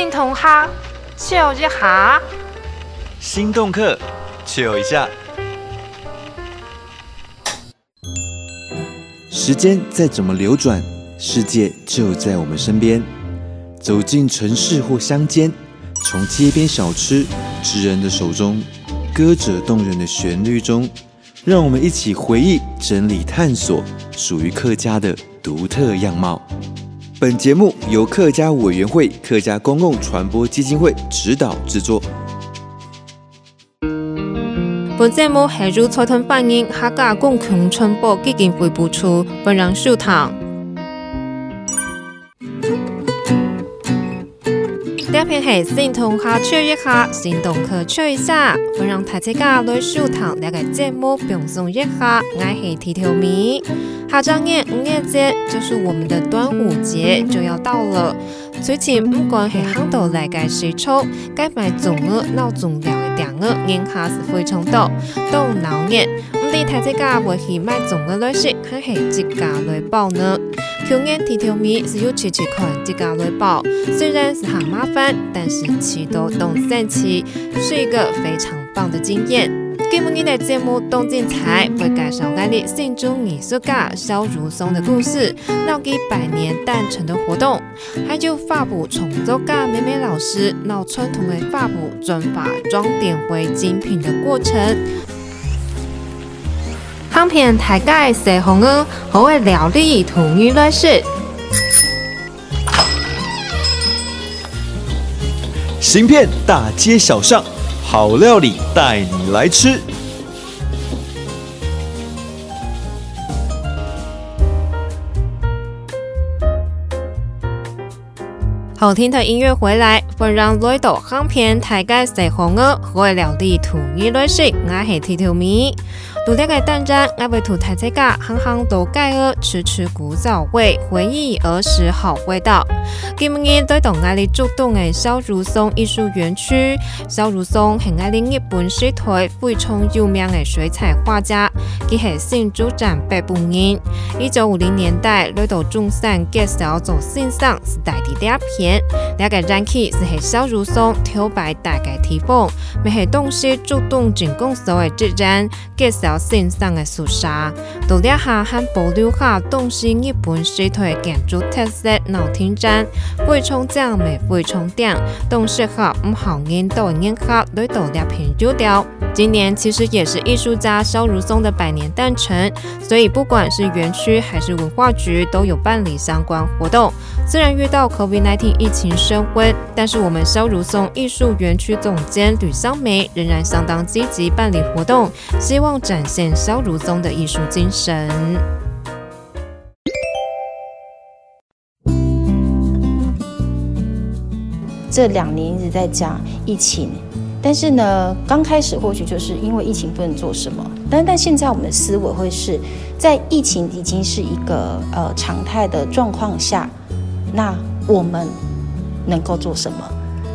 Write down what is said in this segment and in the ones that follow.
新同学，笑一下。心动课，笑一下。时间再怎么流转，世界就在我们身边。走进城市或乡间，从街边小吃、职人的手中，歌者动人的旋律中，让我们一起回忆、整理、探索属于客家的独特样貌。本节目由客家委员会客家公共传播基金会指导制作。本节目系由草屯反映客家公共传播基金会播出，本人收听。系新同学笑一下，新动课笑一下，本人大家来收听两个节目，放松一下，爱系提条咪。下张年五月节就是我们的端午节就要到了，最近不管系很多来个时抽，该买粽儿、闹粽料的点儿，人还是非常多，都闹热。唔知大家会去买粽儿来食，还是自家来包呢？去年提条咪是有吃吃看自家来包，虽然是很麻烦，但是吃到都神奇，是一个非常棒的经验。今日的节目动精彩，会介绍我哋新竹艺术家肖如松的故事，闹给百年诞辰的活动，还有发布创作家美美老师闹传统的发布转发装点为精品的过程。香片大街西红柿，好会料理图语来说，行遍大街小巷。好料理带你来吃，好听的音乐回来，欢迎来到香片大街小巷儿，会料理图语来说，我系提条咪。独立个单张，我为图大家行行都盖儿，吃吃古早味，回忆儿时好味道。今日对同爱哩主动的萧如松艺术园区，萧如松系爱哩日本时代非常有名的水彩画家，佢系新竹站北部人。一九五零年代来到中山介绍做欣赏时代的第一片，两个展期是系萧如松挑摆大概地方，咪系东西主动进攻所谓之战介绍。欣赏的苏莎，独立下和保留下东西日本时代建筑特色脑听展，非常精美，非常点，都适合唔好印度人客来独立品酒调。今年其实也是艺术家肖如松的百年诞辰，所以不管是园区区还是文化局都有办理相关活动。虽然遇到 COVID-19 疫情升温，但是我们萧如松艺术园区总监吕香梅仍然相当积极办理活动，希望展现萧如松的艺术精神。这两年一直在讲疫情。但是呢，刚开始或许就是因为疫情不能做什么，但但现在我们的思维会是在疫情已经是一个呃常态的状况下，那我们能够做什么？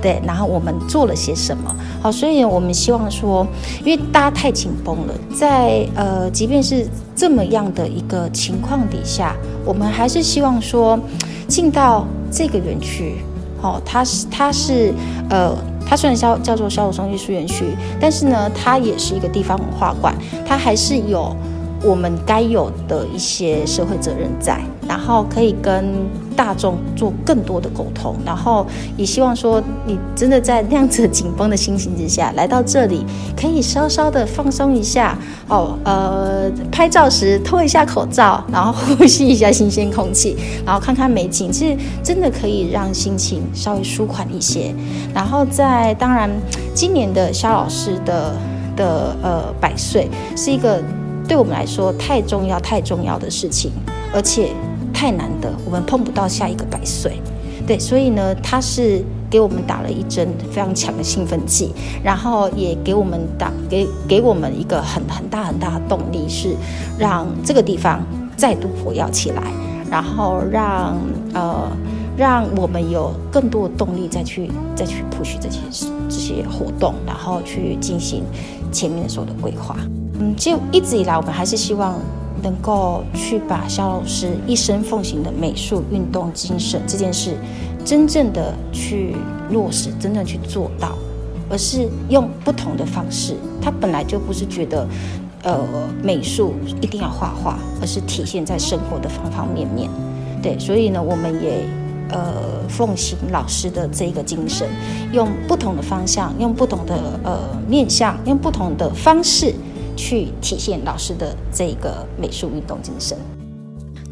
对，然后我们做了些什么？好，所以我们希望说，因为大家太紧绷了，在呃，即便是这么样的一个情况底下，我们还是希望说进到这个园区，哦，它是它是呃。它虽然叫叫做萧武松艺术园区，但是呢，它也是一个地方文化馆，它还是有我们该有的一些社会责任在，然后可以跟大众做更多的沟通，然后也希望说你真的在那样子紧绷的心情之下来到这里，可以稍稍的放松一下哦，呃，拍照时脱一下口罩，然后呼吸一下新鲜空气，然后看看美景，其实真的可以让心情稍微舒缓一些。然后在当然，今年的肖老师的的呃百岁是一个对我们来说太重要太重要的事情，而且。太难得，我们碰不到下一个百岁，对，所以呢，他是给我们打了一针非常强的兴奋剂，然后也给我们打给给我们一个很很大很大的动力，是让这个地方再度活跃起来，然后让呃让我们有更多的动力再去再去 push 这些这些活动，然后去进行前面所有的规划。嗯，就一直以来，我们还是希望。能够去把肖老师一生奉行的美术运动精神这件事，真正的去落实，真正去做到，而是用不同的方式。他本来就不是觉得，呃，美术一定要画画，而是体现在生活的方方面面。对，所以呢，我们也呃奉行老师的这个精神，用不同的方向，用不同的呃面向，用不同的方式。去体现老师的这个美术运动精神。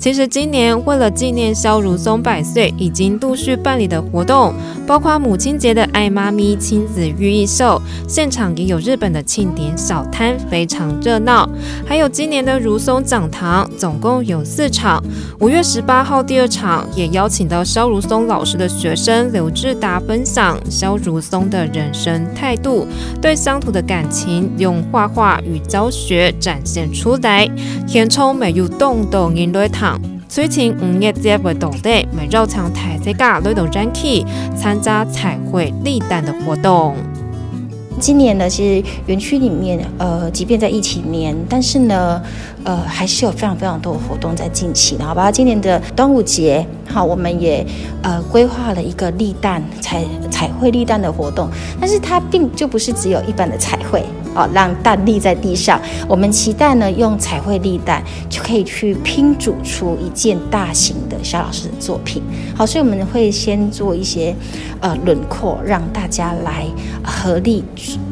其实今年为了纪念萧如松百岁，已经陆续办理的活动，包括母亲节的爱妈咪亲子寓意秀，现场也有日本的庆典小摊，非常热闹。还有今年的如松讲堂，总共有四场。五月十八号第二场，也邀请到萧如松老师的学生刘志达分享萧如松的人生态度，对乡土的感情，用画画与教学展现出来。填充没有动动音乐堂。最近五月节会到的，每绕场台这个来到展区参加彩绘立蛋的活动。今年呢，其实园区里面，呃，即便在疫情年，但是呢，呃，还是有非常非常多的活动在进行，好吧？今年的端午节，好，我们也呃规划了一个立蛋彩彩绘立蛋的活动，但是它并就不是只有一般的彩绘。好，让蛋立在地上。我们期待呢，用彩绘立蛋就可以去拼组出一件大型的肖老师的作品。好，所以我们会先做一些呃轮廓，让大家来合力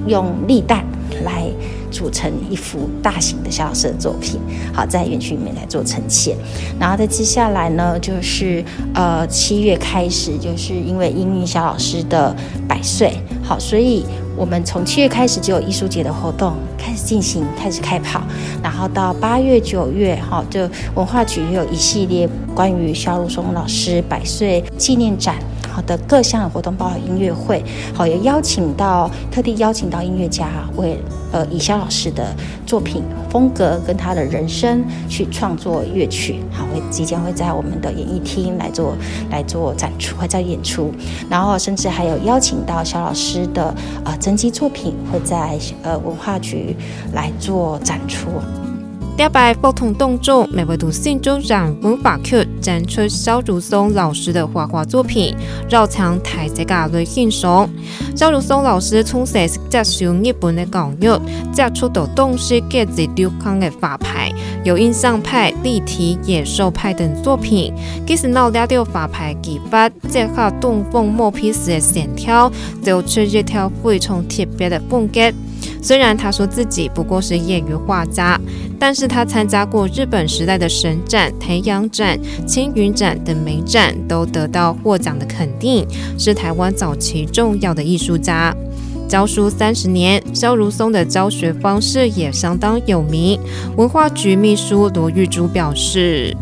用立蛋来组成一幅大型的萧老师的作品。好，在园区里面来做呈现。然后在接下来呢，就是呃七月开始，就是因为因应萧老师的百岁，好，所以。我们从七月开始就有艺术节的活动开始进行，开始开跑，然后到八月、九月，哈，就文化局也有一系列关于萧如松老师百岁纪念展。好的各项的活动，包括音乐会，好也邀请到特地邀请到音乐家为呃以萧老师的作品风格跟他的人生去创作乐曲，好会即将会在我们的演艺厅来做来做展出，会在演出，然后甚至还有邀请到肖老师的呃真迹作品会在呃文化局来做展出。第八不同动作，每位都心中染文化区展出萧如松老师的画画作品，绕场台这个来欣赏。萧如松老师从小接受日本的教育，接触到东西各自流行的画派，有印象派、立体、野兽派等作品。其实脑里的画派技法，结合东风墨笔时的线条，走出一条非常特别的风格。虽然他说自己不过是业余画家，但是他参加过日本时代的神展、太阳展、青云展等美展，都得到获奖的肯定，是台湾早期重要的艺术家。教书三十年，萧如松的教学方式也相当有名。文化局秘书罗玉珠表示：“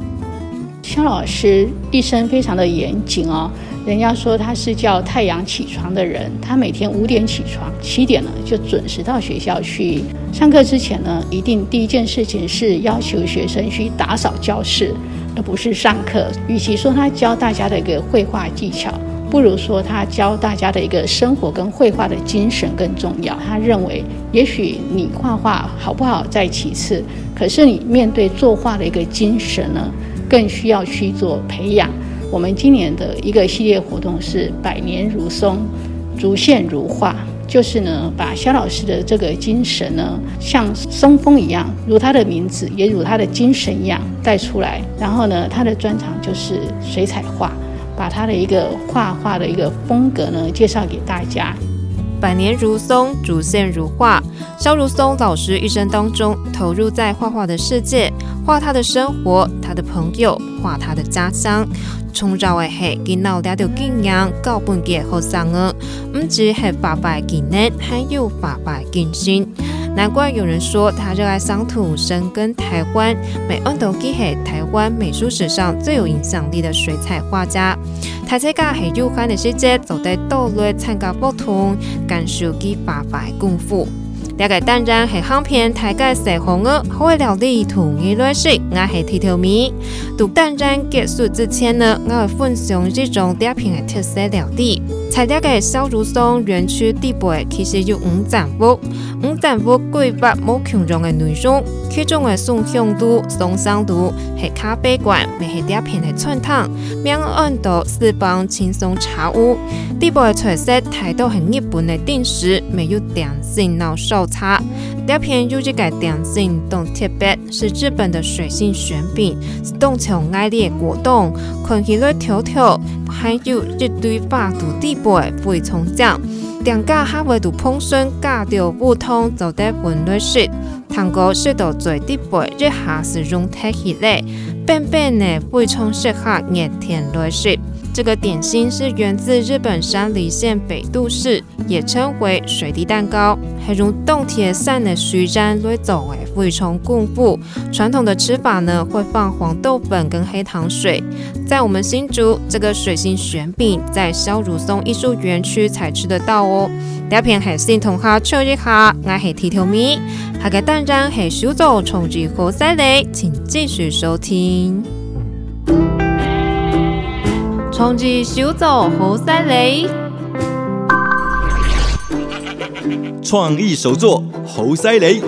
萧老师一生非常的严谨哦。”人家说他是叫太阳起床的人，他每天五点起床，七点呢就准时到学校去上课。之前呢，一定第一件事情是要求学生去打扫教室，而不是上课。与其说他教大家的一个绘画技巧，不如说他教大家的一个生活跟绘画的精神更重要。他认为，也许你画画好不好在其次，可是你面对作画的一个精神呢，更需要去做培养。我们今年的一个系列活动是“百年如松，竹线如画”，就是呢，把肖老师的这个精神呢，像松风一样，如他的名字，也如他的精神一样带出来。然后呢，他的专长就是水彩画，把他的一个画画的一个风格呢，介绍给大家。百年如松，逐线如画。萧如松老师一生当中投入在画画的世界，画他的生活，他的朋友，画他的家乡。从早的黑，给脑袋的经验，高本给后生儿，不只是画画技能，还有画画精神。难怪有人说他热爱乡土，深耕台湾，美恩都记系台湾美术史上最有影响力的水彩画家。他在家系悠闲的世界，就得到来参加不同，感受佢画画的功夫。了解当然系航片台界细红鹅，好会料理同一类型，我系剃头米。读当然结束之前呢，我会分享这种点评的特色料理。在这个小如松园区底部，其实有五站屋，五站屋规划冇强壮的内容，其中的松香路、松山路系咖啡馆，咪系第一片的春堂，明安道四方轻松茶屋，底部的彩色睇到系日本的电视，没有电信闹手叉，第一片有这个电信动特别，是日本的水性旋饼，是冬秋爱烈果冻，看起来条条，还有一堆发度地。会会从讲，店家还会度碰顺，加掉不通就得分类式。糖果食到最底部，一下是融合起来，边边呢会从适合热天类式。这个点心是源自日本山梨县北杜市，也称为水滴蛋糕，还用冻铁散的水浆来做诶，会从功夫。传统的吃法呢，会放黄豆粉跟黑糖水。在我们新竹，这个水性旋饼在小如松艺术园区才吃得到哦。第一片系先同下唱一下，我系铁条咪，下个单张系小组重聚好犀利，请继续收听。从吉修走好犀利，创意手作好犀利。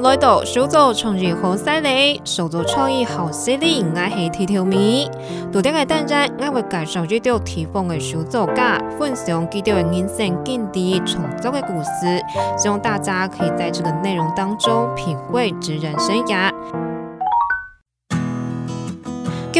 来到手作创意好犀利，手作创意好犀利，我系铁条咪。多啲嘅单张，我会介绍几条地方嘅手作家，分享低调的人生经历、创作的故事，希望大家可以在这个内容当中品味职人生涯。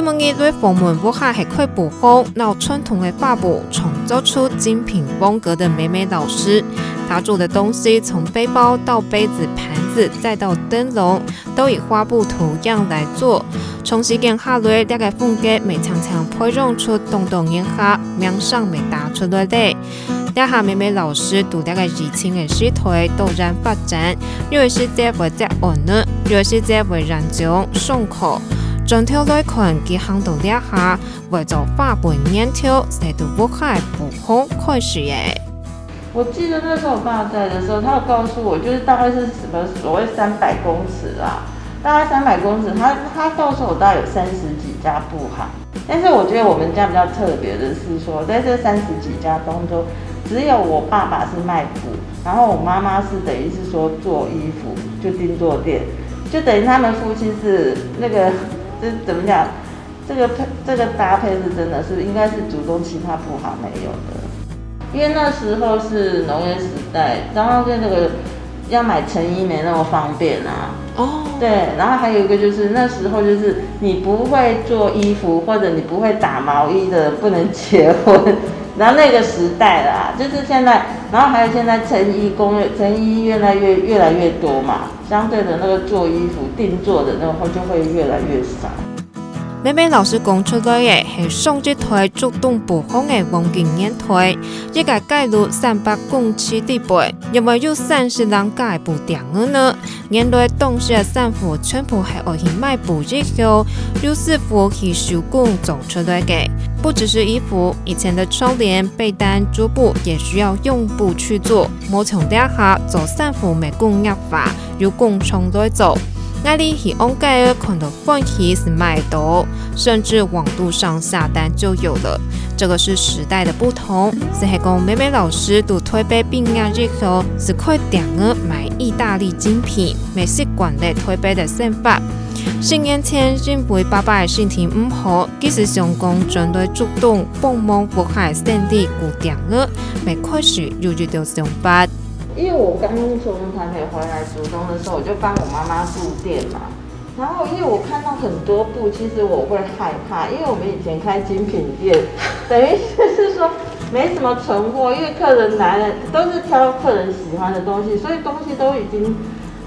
今日嘅对凤门屋下系块布红，闹传统的画布，创造出精品风格的美美老师。他做的东西，从背包到杯子、盘子，再到灯笼，都以花布图样来做。从时间下来，大概风格每常常配用出动动眼下，面上没打出来的。大下美美老师读大概热情的诗腿，突然发展，有一些在为在玩呢，有一些在为人讲顺口。整条来看，几行到两下，为做花布粘条，谁都不害不红开始耶。我记得那时候我爸在的时候，他有告诉我，就是大概是什么所谓三百公尺啦，大概三百公尺，他他告诉我大概有三十几家布行。但是我觉得我们家比较特别的是说，在这三十几家当中，只有我爸爸是卖布，然后我妈妈是等于是说做衣服，就订做店，就等于他们夫妻是那个，这怎么讲？这个配这个搭配是真的是应该是祖宗其他布行没有的。因为那时候是农业时代，然后跟那个要买成衣没那么方便啊。哦。对，然后还有一个就是那时候就是你不会做衣服或者你不会打毛衣的不能结婚，然后那个时代啦，就是现在，然后还有现在成衣工业成衣越来越越来越多嘛，相对的那个做衣服定做的那个就会越来越少。美美老师讲出来嘅系双节台竹东布行嘅黄金年台，一个街路三百公尺地背，因为有三十人盖布店呢。年代当时嘅衫服全部系爱去卖布之后，由师傅去手工做出来嘅。不只是衣服，以前的窗帘、被单、桌布也需要用布去做。冇从底下做衫服没工业化，由工厂来做。那里是按盖尔看到分期是买到，甚至网路上下单就有了。这个是时代的不同。是还讲美美老师读台北毕业之后，是开店儿买意大利精品，没习惯在台北的生活。十年前因为爸爸的身体唔好，其实想讲转来竹东帮忙福海圣地顾店儿，没开始又去到上班。因为我刚从台北回来竹东的时候，我就帮我妈妈布店嘛。然后因为我看到很多布，其实我会害怕，因为我们以前开精品店，等于就是说没什么存货，因为客人来了都是挑客人喜欢的东西，所以东西都已经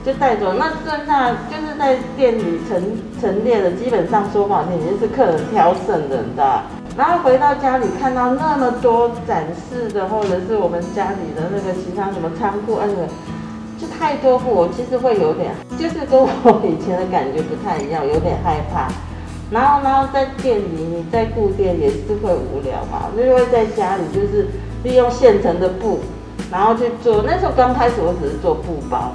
就带走。那剩下就是在店里陈陈列的，基本上说不好听，已经是客人挑剩的，你知道。然后回到家里看到那么多展示的，或者是我们家里的那个其他什么仓库，那个就太多货，我其实会有点，就是跟我以前的感觉不太一样，有点害怕。然后，然后在店里，你在顾店也是会无聊嘛，就会在家里就是利用现成的布，然后去做。那时候刚开始我只是做布包，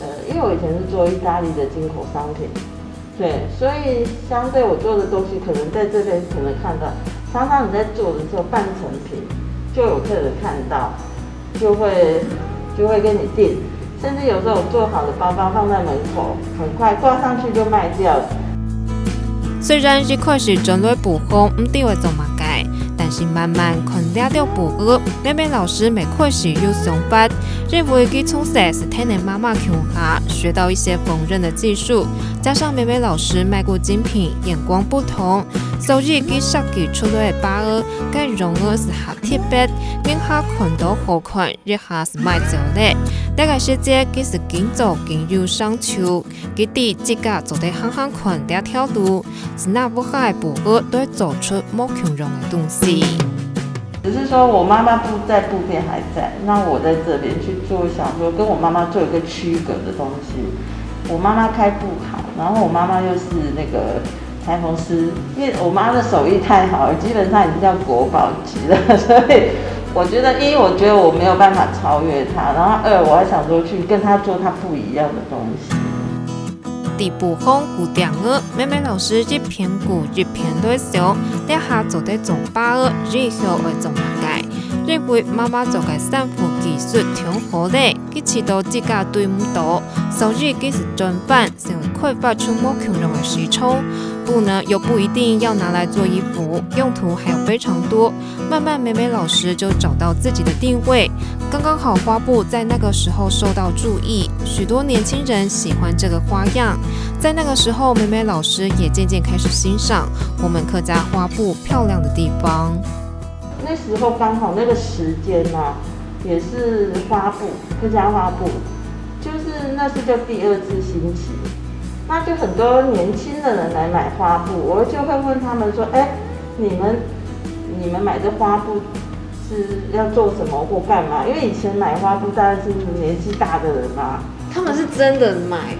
呃因为我以前是做意大利的进口商品，对，所以相对我做的东西，可能在这边可能看到，常常你在做的时候半成品，就有客人看到，就会就会跟你订，甚至有时候我做好的包包放在门口，很快挂上去就卖掉了。虽然一开始准备补货唔定会做嘛，但是慢慢看了到补额，美美老师每开始有想法，认为佢从小是听你妈妈教下，学到一些缝纫的技术，加上美美老师卖过精品，眼光不同，所以佢设计出来的包额，佢用的是好特别，一下看到好看，一下是卖走的。这个世界佢是紧走紧有上求，佢哋自家做得很很宽的条路，是那不海不饿都会走出莫强容的东西。只是说我妈妈布在布店还在，那我在这边去做，想说跟我妈妈做一个区隔的东西。我妈妈开布行，然后我妈妈又是那个裁缝师，因为我妈的手艺太好了，基本上已经叫国宝级了，所以。我觉得一，我觉得我没有办法超越他，然后二，我还想说去跟他做他不一样的东西。第部分古典乐，美美老师一篇古一篇对小，底下做的总八二，日后会怎么改？认为妈妈做个三副技术挺好的，佢知道自家对唔到，所以佢是专办，成为开发出莫强人的市场。布呢又不一定要拿来做衣服，用途还有非常多。慢慢，美美老师就找到自己的定位，刚刚好花布在那个时候受到注意，许多年轻人喜欢这个花样。在那个时候，美美老师也渐渐开始欣赏我们客家花布漂亮的地方。那时候刚好那个时间呢、啊，也是花布客家花布，那是叫第二次兴起。那就很多年轻的人来买花布，我就会问他们说：“哎，你们你们买这花布是要做什么或干嘛？因为以前买花布当然是年纪大的人嘛。他们是真的买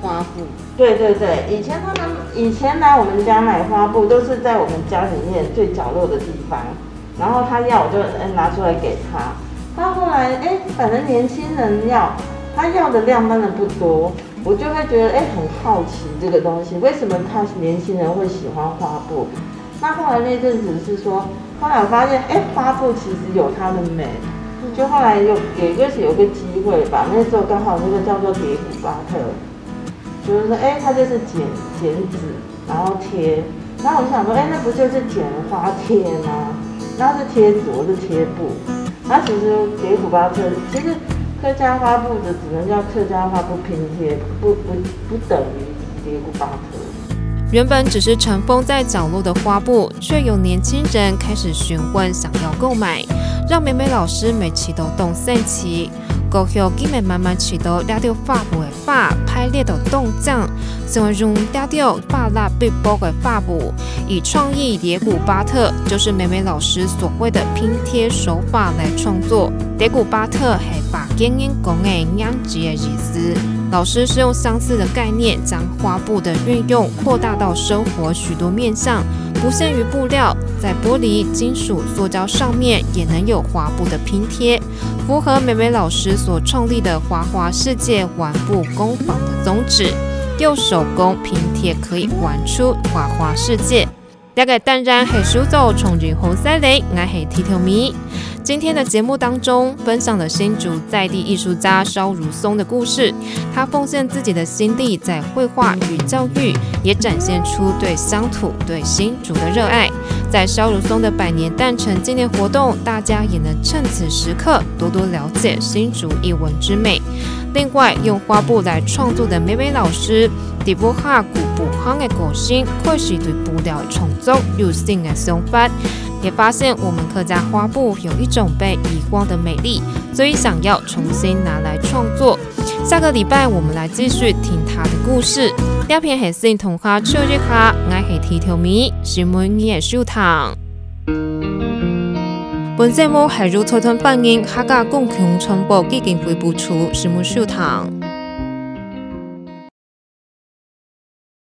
花布。对对对，以前他们以前来我们家买花布都是在我们家里面最角落的地方，然后他要我就拿出来给他。到后来哎，反正年轻人要，他要的量当然不多。”我就会觉得，哎、很好奇这个东西，为什么他年轻人会喜欢花布？那后来那阵子是说，后来我发现，哎、花布其实有它的美，就后来有也就是有个机会吧，那时候刚好那个叫做叠古巴特，就是说，哎、欸，它就是剪剪纸，然后贴，然后我就想说，哎、那不就是剪花贴吗？那是贴纸，我是贴布，那其实叠古巴特其实。客家花布的只能叫客家花布拼贴，不不不等于叠古巴特。原本只是尘封在角落的花布，却有年轻人开始询问，想要购买，让美美老师每期都动神奇。过后，他们慢慢知道抓到花布的花，排列的动静，怎么用抓到花蜡笔包的发布，以创意叠古巴特，就是美美老师所谓的拼贴手法来创作。叠古巴特系把经验讲的样子的意思。老师是用相似的概念，将花布的运用扩大到生活许多面向，不限于布料，在玻璃、金属、塑胶上面也能有花布的拼贴。符合美美老师所创立的花花世界玩布工坊的宗旨，用手工拼贴可以玩出花花世界。大概当然系数组从日后再来，我系剃头咪。今天的节目当中，分享了新竹在地艺术家萧如松的故事。他奉献自己的心力在绘画与教育，也展现出对乡土、对新竹的热爱。在萧如松的百年诞辰纪念活动，大家也能趁此时刻多多了解新竹艺文之美。另外，用花布来创作的美美老师，迪波哈古布夯的个性，确实对布料的创作有新的想法。也发现我们客家花布有一种被遗忘的美丽，所以想要重新拿来创作。下个礼拜我们来继续听他的故事。第二篇系新童话秋日下，我系剃头咪，是每年收藏。本节目系由财团反映客家共同传播基金会播出，是每收藏。